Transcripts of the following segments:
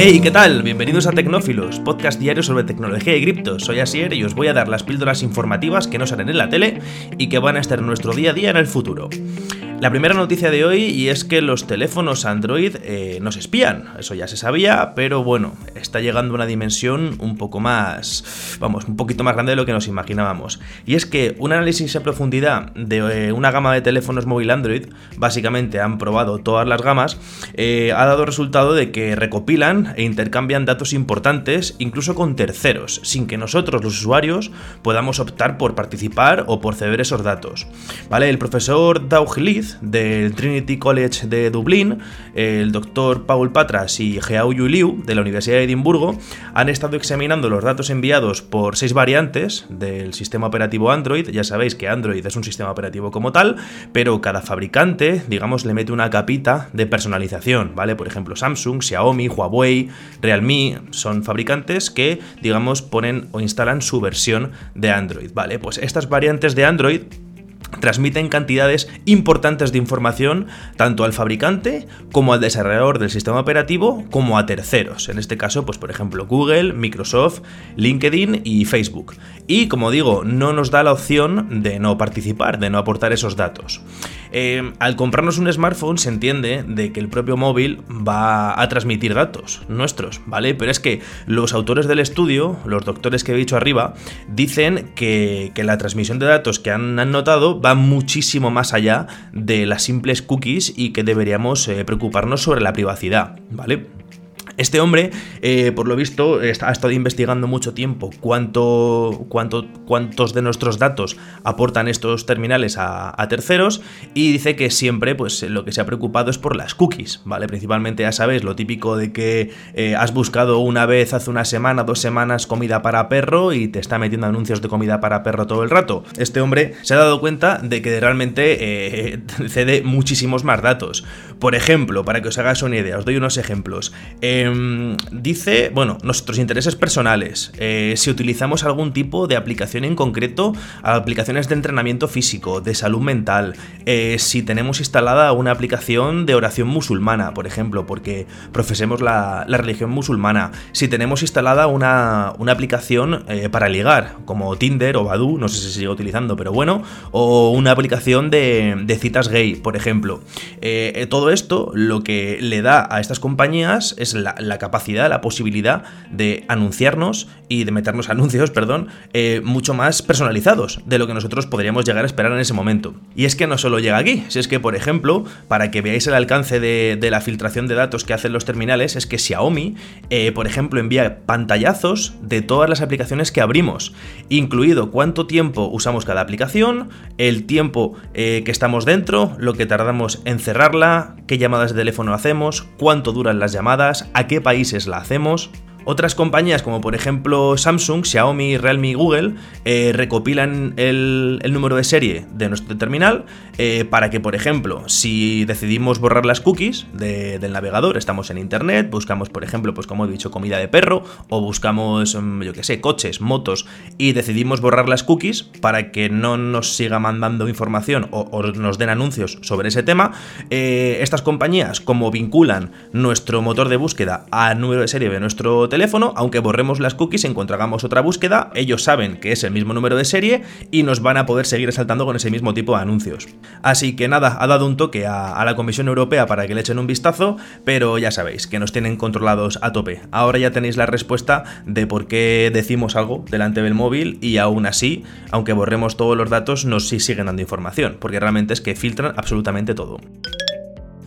Hey, ¿qué tal? Bienvenidos a Tecnófilos, podcast diario sobre tecnología y cripto. Soy Asier y os voy a dar las píldoras informativas que no salen en la tele y que van a estar en nuestro día a día en el futuro. La primera noticia de hoy y es que los teléfonos Android eh, nos espían. Eso ya se sabía, pero bueno, está llegando a una dimensión un poco más, vamos, un poquito más grande de lo que nos imaginábamos. Y es que un análisis a profundidad de eh, una gama de teléfonos móvil Android, básicamente han probado todas las gamas, eh, ha dado resultado de que recopilan e intercambian datos importantes, incluso con terceros, sin que nosotros los usuarios podamos optar por participar o por ceder esos datos. ¿Vale? El profesor Del Trinity College de Dublín, el doctor Paul Patras y Yu Liu de la Universidad de Edimburgo han estado examinando los datos enviados por seis variantes del sistema operativo Android. Ya sabéis que Android es un sistema operativo como tal, pero cada fabricante, digamos, le mete una capita de personalización, ¿vale? Por ejemplo, Samsung, Xiaomi, Huawei, Realme son fabricantes que, digamos, ponen o instalan su versión de Android, ¿vale? Pues estas variantes de Android transmiten cantidades importantes de información tanto al fabricante como al desarrollador del sistema operativo como a terceros, en este caso pues por ejemplo Google, Microsoft, LinkedIn y Facebook. Y como digo, no nos da la opción de no participar, de no aportar esos datos. Eh, al comprarnos un smartphone se entiende de que el propio móvil va a transmitir datos nuestros, ¿vale? Pero es que los autores del estudio, los doctores que he dicho arriba, dicen que, la transmisión de datos que han, notado va muchísimo más allá de las simples cookies y que deberíamos eh, preocuparnos sobre la privacidad, ¿vale? Este hombre, eh, por lo visto, ha estado investigando mucho tiempo cuánto, cuánto, cuántos de nuestros datos aportan estos terminales a, terceros y dice que siempre pues, lo que se ha preocupado es por las cookies, ¿vale? Principalmente ya sabes lo típico de que eh, has buscado una vez hace una semana, dos semanas comida para perro y te está metiendo anuncios de comida para perro todo el rato. Este hombre se ha dado cuenta de que realmente eh, cede muchísimos más datos. Por ejemplo, para que os hagáis una idea, os doy unos ejemplos. Em, dice, bueno, nuestros intereses personales, eh, si utilizamos algún tipo de aplicación en concreto, aplicaciones de entrenamiento físico, de salud mental, eh, si tenemos instalada una aplicación de oración musulmana, por ejemplo, porque profesemos la, religión musulmana, si tenemos instalada una, aplicación eh, para ligar, como Tinder o Badu, no sé si se sigue utilizando, pero bueno, o una aplicación de, de citas gay, por ejemplo. todo esto lo que le da a estas compañías es la, capacidad, la posibilidad de anunciarnos y de meternos anuncios, perdón, eh, mucho más personalizados de lo que nosotros podríamos llegar a esperar en ese momento. Y es que no solo llega aquí, si es que, por ejemplo, para que veáis el alcance de, la filtración de datos que hacen los terminales, es que Xiaomi, eh, por ejemplo, envía pantallazos de todas las aplicaciones que abrimos, incluido cuánto tiempo usamos cada aplicación, el tiempo eh, que estamos dentro, lo que tardamos en cerrarla, qué llamadas de teléfono hacemos, cuánto duran las llamadas, a qué países la hacemos. Otras compañías como por ejemplo Samsung, Xiaomi, Realme y Google eh, recopilan el, número de serie de nuestro terminal eh, para que por ejemplo si decidimos borrar las cookies del navegador, estamos en internet, buscamos por ejemplo pues como he dicho comida de perro o buscamos mm, yo que sé coches, motos y decidimos borrar las cookies para que no nos siga mandando información o, nos den anuncios sobre ese tema, eh, estas compañías como vinculan nuestro motor de búsqueda al número de serie de nuestro teléfono, aunque borremos las cookies, encontramos otra búsqueda, ellos saben que es el mismo número de serie y nos van a poder seguir saltando con ese mismo tipo de anuncios. Así que nada, ha dado un toque a, la Comisión Europea para que le echen un vistazo, pero ya sabéis que nos tienen controlados a tope. Ahora ya tenéis la respuesta de por qué decimos algo delante del móvil y aún así, aunque borremos todos los datos, nos siguen dando información, porque realmente es que filtran absolutamente todo.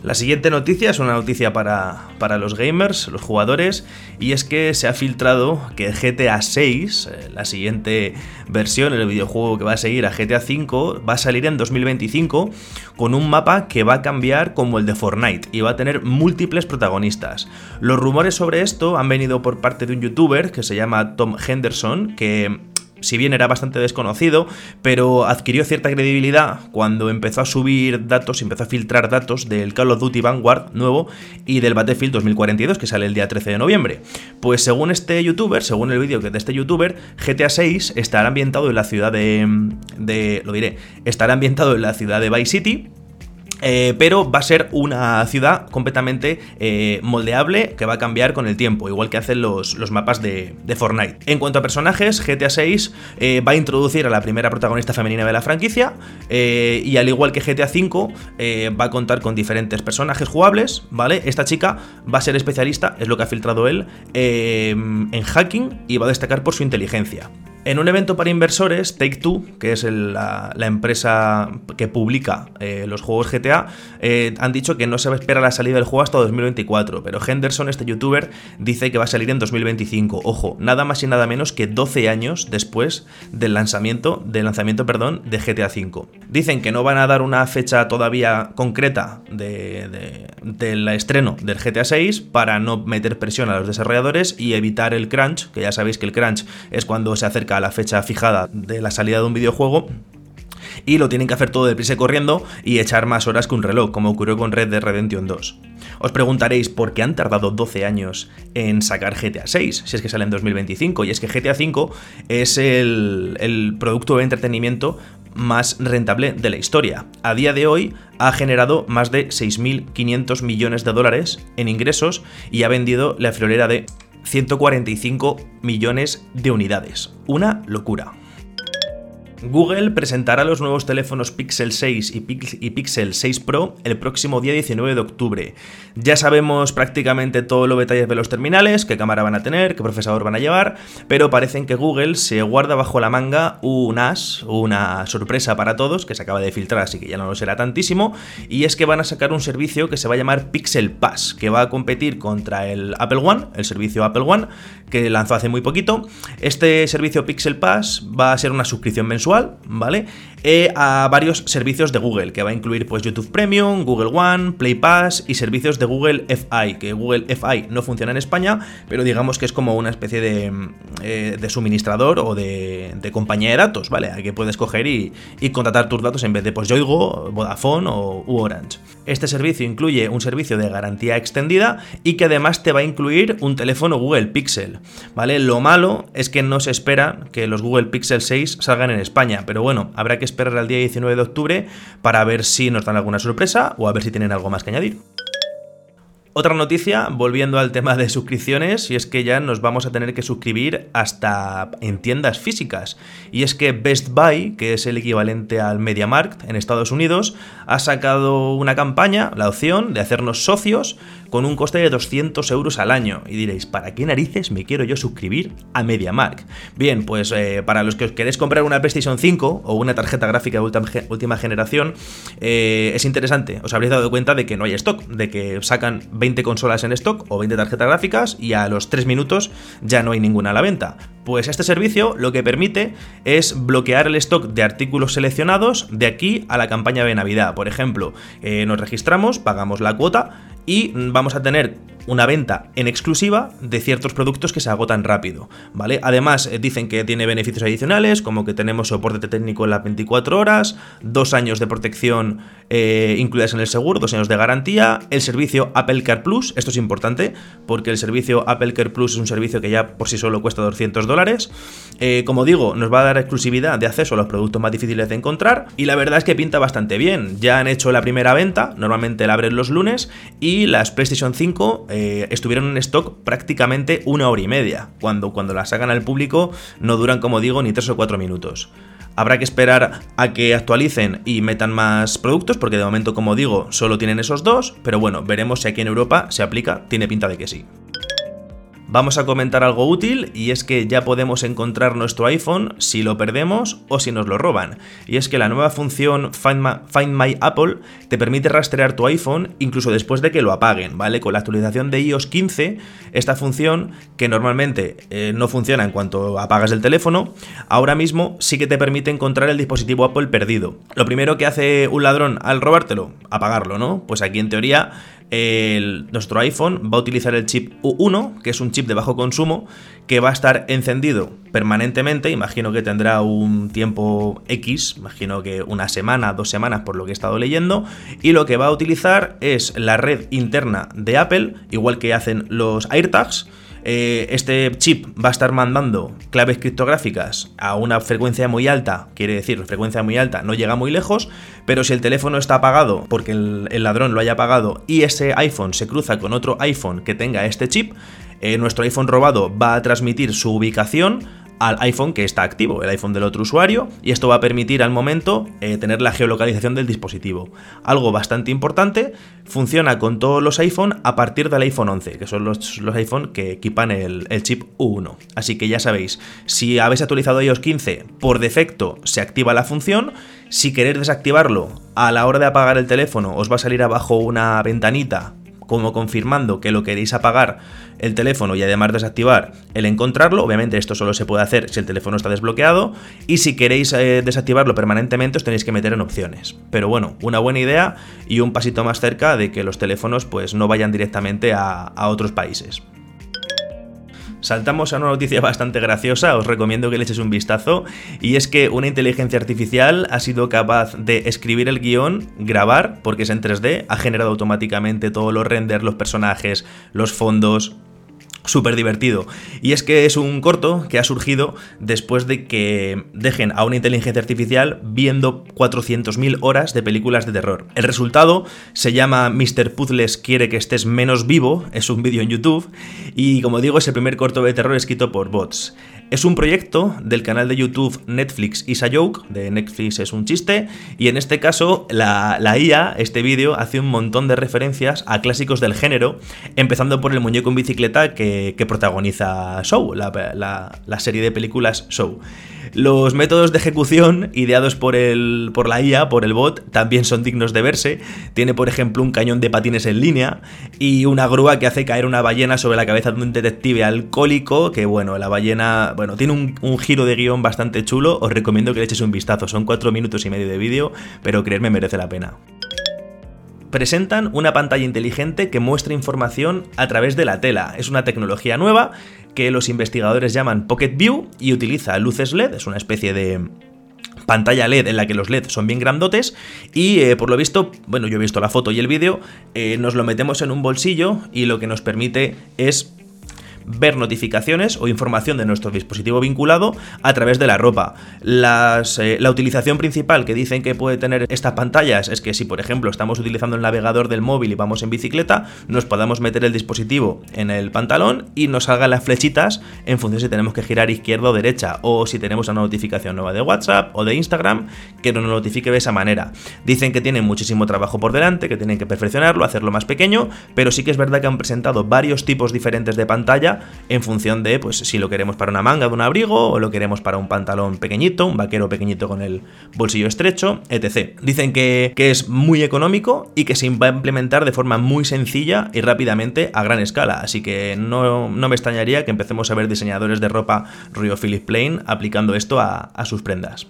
La siguiente noticia es una noticia para, los gamers, los jugadores, y es que se ha filtrado que GTA 6, eh, la siguiente versión, el videojuego que va a seguir a GTA 5, va a salir en 2025 con un mapa que va a cambiar como el de Fortnite y va a tener múltiples protagonistas. Los rumores sobre esto han venido por parte de un youtuber que se llama Tom Henderson, que si bien era bastante desconocido, pero adquirió cierta credibilidad cuando empezó a subir datos, empezó a filtrar datos del Call of Duty Vanguard nuevo y del Battlefield 2042 que sale el día 13 de noviembre. Pues según este youtuber, según el vídeo de este youtuber, GTA 6 estará ambientado en la ciudad de, de lo diré, estará ambientado en la ciudad de Vice City Eh, pero va a ser una ciudad completamente eh, moldeable que va a cambiar con el tiempo, igual que hacen los, los mapas de, Fortnite. En cuanto a personajes, GTA 6 eh, va a introducir a la primera protagonista femenina de la franquicia y al igual que GTA 5 va a contar con diferentes personajes jugables, ¿vale? Esta chica va a ser especialista, es lo que ha filtrado él, en hacking y va a destacar por su inteligencia. En un evento para inversores, Take Two, que es la, empresa que publica eh, los juegos GTA, eh, han dicho que no se espera la salida del juego hasta 2024, pero Henderson, este youtuber, dice que va a salir en 2025. Ojo, nada más y nada menos que 12 años después del lanzamiento, del lanzamiento perdón, de GTA V. Dicen que no van a dar una fecha todavía concreta del estreno del GTA 6 para no meter presión a los desarrolladores y evitar el crunch, que ya sabéis que el crunch es cuando se acerca a la fecha fijada de la salida de un videojuego y lo tienen que hacer todo deprisa y corriendo y echar más horas que un reloj, como ocurrió con Red Dead Redemption 2. Os preguntaréis por qué han tardado 12 años en sacar GTA 6, si es que sale en 2025, y es que GTA 5 es el, el producto de entretenimiento más rentable de la historia. A día de hoy ha generado más de 6.500 millones de dólares en ingresos y ha vendido la florera de 145 millones de unidades. Una locura. Google presentará los nuevos teléfonos Pixel 6 y Pixel 6 Pro el próximo día 19 de octubre. Ya sabemos prácticamente todos los detalles de los terminales, qué cámara van a tener, qué procesador van a llevar, pero parecen que Google se guarda bajo la manga un as, una sorpresa para todos, que se acaba de filtrar, así que ya no lo será tantísimo, y es que van a sacar un servicio que se va a llamar Pixel Pass, que va a competir contra el Apple One, el servicio Apple One, que lanzó hace muy poquito. Este servicio Pixel Pass va a ser una suscripción mensual ¿vale? Eh, a varios servicios de Google, que va a incluir pues YouTube Premium, Google One, Play Pass y servicios de Google FI, que Google FI no funciona en España, pero digamos que es como una especie de, eh, suministrador o de, compañía de datos, ¿vale? A que puedes coger y, contratar tus datos en vez de pues Yoigo, Vodafone o Orange. Este servicio incluye un servicio de garantía extendida y que además te va a incluir un teléfono Google Pixel, ¿vale? Lo malo es que no se espera que los Google Pixel 6 salgan en España, pero bueno, habrá que esperar al día 19 de octubre para ver si nos dan alguna sorpresa o a ver si tienen algo más que añadir. Otra noticia, volviendo al tema de suscripciones, y es que ya nos vamos a tener que suscribir hasta en tiendas físicas. Y es que Best Buy, que es el equivalente al MediaMarkt en Estados Unidos, ha sacado una campaña, la opción de hacernos socios con un coste de 200 euros al año. Y diréis, ¿para qué narices me quiero yo suscribir a MediaMarkt? Bien, pues eh, para los que os queréis comprar una PlayStation 5 o una tarjeta gráfica de última, generación, eh, es interesante. Os habréis dado cuenta de que no hay stock, de que sacan 20 consolas en stock o 20 tarjetas gráficas y a los 3 minutos ya no hay ninguna a la venta. Pues este servicio lo que permite es bloquear el stock de artículos seleccionados de aquí a la campaña de Navidad. Por ejemplo, eh, nos registramos, pagamos la cuota y vamos a tener una venta en exclusiva de ciertos productos que se agotan rápido, ¿vale? Además, eh, dicen que tiene beneficios adicionales, como que tenemos soporte técnico en las 24 horas, dos años de protección eh, incluidas en el seguro, dos años de garantía, el servicio Apple Care Plus, esto es importante, porque el servicio Apple Care Plus es un servicio que ya por sí solo cuesta 200 dólares. Eh, como digo, nos va a dar exclusividad de acceso a los productos más difíciles de encontrar, y la verdad es que pinta bastante bien. Ya han hecho la primera venta, normalmente la abren los lunes, y las PlayStation 5 eh, estuvieron en stock prácticamente una hora y media, cuando, cuando las sacan al público no duran, como digo, ni tres o cuatro minutos. Habrá que esperar a que actualicen y metan más productos, porque de momento, como digo, solo tienen esos dos, pero bueno, veremos si aquí en Europa se aplica, tiene pinta de que sí. Vamos a comentar algo útil y es que ya podemos encontrar nuestro iPhone si lo perdemos o si nos lo roban. Y es que la nueva función Find My, Apple te permite rastrear tu iPhone incluso después de que lo apaguen, ¿vale? Con la actualización de iOS 15, esta función que normalmente eh, no funciona en cuanto apagas el teléfono, ahora mismo sí que te permite encontrar el dispositivo Apple perdido. Lo primero que hace un ladrón al robártelo, apagarlo, ¿no? Pues aquí en teoría nuestro iPhone va a utilizar el chip U1, que es un chip de bajo consumo, que va a estar encendido permanentemente, imagino que tendrá un tiempo X, imagino que una semana, dos semanas por lo que he estado leyendo, y lo que va a utilizar es la red interna de Apple, igual que hacen los AirTags, eh, este chip va a estar mandando claves criptográficas a una frecuencia muy alta, quiere decir, frecuencia muy alta no llega muy lejos, pero si el teléfono está apagado porque el, ladrón lo haya apagado y ese iPhone se cruza con otro iPhone que tenga este chip, eh, nuestro iPhone robado va a transmitir su ubicación al iPhone que está activo, el iPhone del otro usuario, y esto va a permitir al momento eh, tener la geolocalización del dispositivo. Algo bastante importante, funciona con todos los iPhone a partir del iPhone 11, que son los, iPhone que equipan el, el, chip U1. Así que ya sabéis, si habéis actualizado iOS 15, por defecto se activa la función, si queréis desactivarlo a la hora de apagar el teléfono, os va a salir abajo una ventanita como confirmando que lo queréis apagar el teléfono y además desactivar el encontrarlo. Obviamente esto solo se puede hacer si el teléfono está desbloqueado y si queréis eh, desactivarlo permanentemente os tenéis que meter en opciones. Pero bueno, una buena idea y un pasito más cerca de que los teléfonos pues no vayan directamente a, a otros países. Saltamos a una noticia bastante graciosa, os recomiendo que le eches un vistazo, y es que una inteligencia artificial ha sido capaz de escribir el guion, grabar, porque es en 3D, ha generado automáticamente todos los renders, los personajes, los fondos, súper divertido. Y es que es un corto que ha surgido después de que dejen a una inteligencia artificial viendo 400.000 horas de películas de terror. El resultado se llama Mr. Puzzles quiere que estés menos vivo, es un vídeo en YouTube, y como digo es el primer corto de terror escrito por bots. Es un proyecto del canal de YouTube Netflix Is a Joke, de Netflix es un chiste, y en este caso la, IA, este vídeo, hace un montón de referencias a clásicos del género, empezando por el muñeco en bicicleta que, protagoniza Show, la, serie de películas Show. Los métodos de ejecución ideados por, el, por la IA, por el bot, también son dignos de verse. Tiene, por ejemplo, un cañón de patines en línea y una grúa que hace caer una ballena sobre la cabeza de un detective alcohólico, que bueno, la ballena, bueno, tiene un, giro de guion bastante chulo, os recomiendo que le eches un vistazo, son cuatro minutos y medio de vídeo, pero creerme merece la pena presentan una pantalla inteligente que muestra información a través de la tela. Es una tecnología nueva que los investigadores llaman Pocket View y utiliza luces LED, es una especie de pantalla LED en la que los LED son bien grandotes y eh, por lo visto, bueno, yo he visto la foto y el vídeo, eh, nos lo metemos en un bolsillo y lo que nos permite es ver notificaciones o información de nuestro dispositivo vinculado a través de la ropa. Eh, la utilización principal que dicen que puede tener estas pantallas es que si por ejemplo estamos utilizando el navegador del móvil y vamos en bicicleta, nos podamos meter el dispositivo en el pantalón y nos salgan las flechitas en función si tenemos que girar izquierda o derecha o si tenemos una notificación nueva de WhatsApp o de Instagram que nos notifique de esa manera. Dicen que tienen muchísimo trabajo por delante, que tienen que perfeccionarlo, hacerlo más pequeño, pero sí que es verdad que han presentado varios tipos diferentes de pantalla en función de pues si lo queremos para una manga de un abrigo o lo queremos para un pantalón pequeñito, un vaquero pequeñito con el bolsillo estrecho, etc. Dicen que, es muy económico y que se va a implementar de forma muy sencilla y rápidamente a gran escala, así que no, me extrañaría que empecemos a ver diseñadores de ropa Rio Philip Plain aplicando esto a, a sus prendas.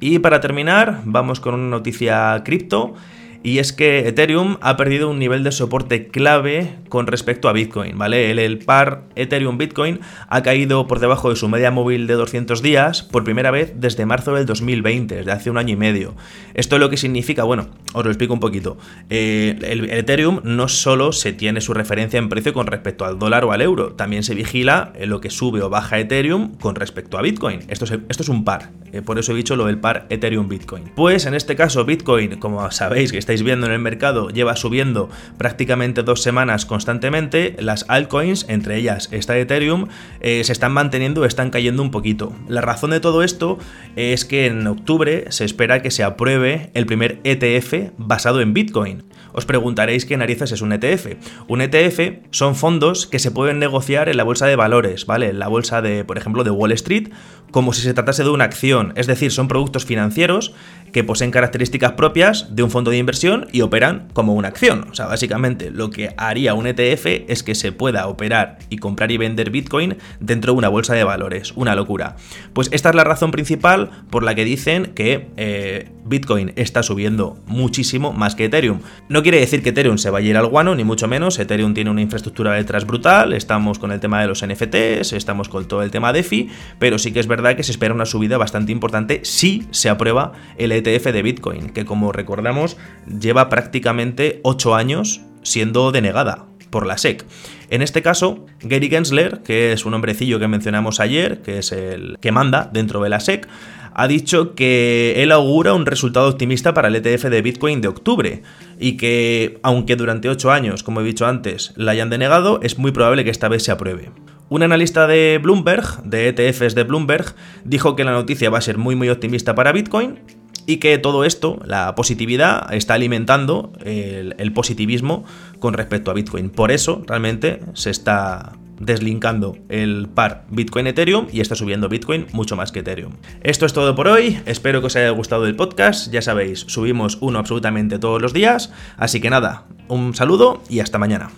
Y para terminar, vamos con una noticia cripto y es que Ethereum ha perdido un nivel de soporte clave con respecto a Bitcoin, ¿vale? El, par Ethereum-Bitcoin ha caído por debajo de su media móvil de 200 días por primera vez desde marzo del 2020, desde hace un año y medio. Esto lo que significa, bueno, os lo explico un poquito. Eh, el, Ethereum no solo se tiene su referencia en precio con respecto al dólar o al euro, también se vigila lo que sube o baja Ethereum con respecto a Bitcoin. Esto es, esto es un par, eh, por eso he dicho lo del par Ethereum-Bitcoin. Pues en este caso Bitcoin, como sabéis que estáis viendo en el mercado, lleva subiendo prácticamente dos semanas constantemente. Las altcoins, entre ellas está Ethereum, eh, se están manteniendo, están cayendo un poquito. La razón de todo esto es que en octubre se espera que se apruebe el primer ETF basado en Bitcoin. Os preguntaréis qué narices es un ETF. Un ETF son fondos que se pueden negociar en la bolsa de valores, ¿vale? En la bolsa de, por ejemplo, de Wall Street, como si se tratase de una acción. Es decir, son productos financieros que poseen características propias de un fondo de inversión y operan como una acción. O sea, básicamente lo que haría un ETF es que se pueda operar y comprar y vender Bitcoin dentro de una bolsa de valores. Una locura. Pues esta es la razón principal por la que dicen que eh, Bitcoin está subiendo muchísimo más que Ethereum. No quiere decir que Ethereum se vaya a ir al guano, ni mucho menos. Ethereum tiene una infraestructura detrás brutal, estamos con el tema de los NFTs, estamos con todo el tema DeFi, pero sí que es verdad que se espera una subida bastante importante si se aprueba el ETF de Bitcoin, que como recordamos lleva prácticamente 8 años siendo denegada. por la SEC. En este caso, Gary Gensler, que es un hombrecillo que mencionamos ayer, que es el que manda dentro de la SEC, ha dicho que él augura un resultado optimista para el ETF de Bitcoin de octubre y que, aunque durante 8 años, como he dicho antes, la hayan denegado, es muy probable que esta vez se apruebe. Un analista de Bloomberg, de ETFs de Bloomberg, dijo que la noticia va a ser muy muy optimista para Bitcoin y que todo esto, la positividad, está alimentando el, positivismo con respecto a Bitcoin. Por eso, realmente, se está deslinkando el par Bitcoin-Ethereum y está subiendo Bitcoin mucho más que Ethereum. Esto es todo por hoy, espero que os haya gustado el podcast, ya sabéis, subimos uno absolutamente todos los días, así que nada, un saludo y hasta mañana.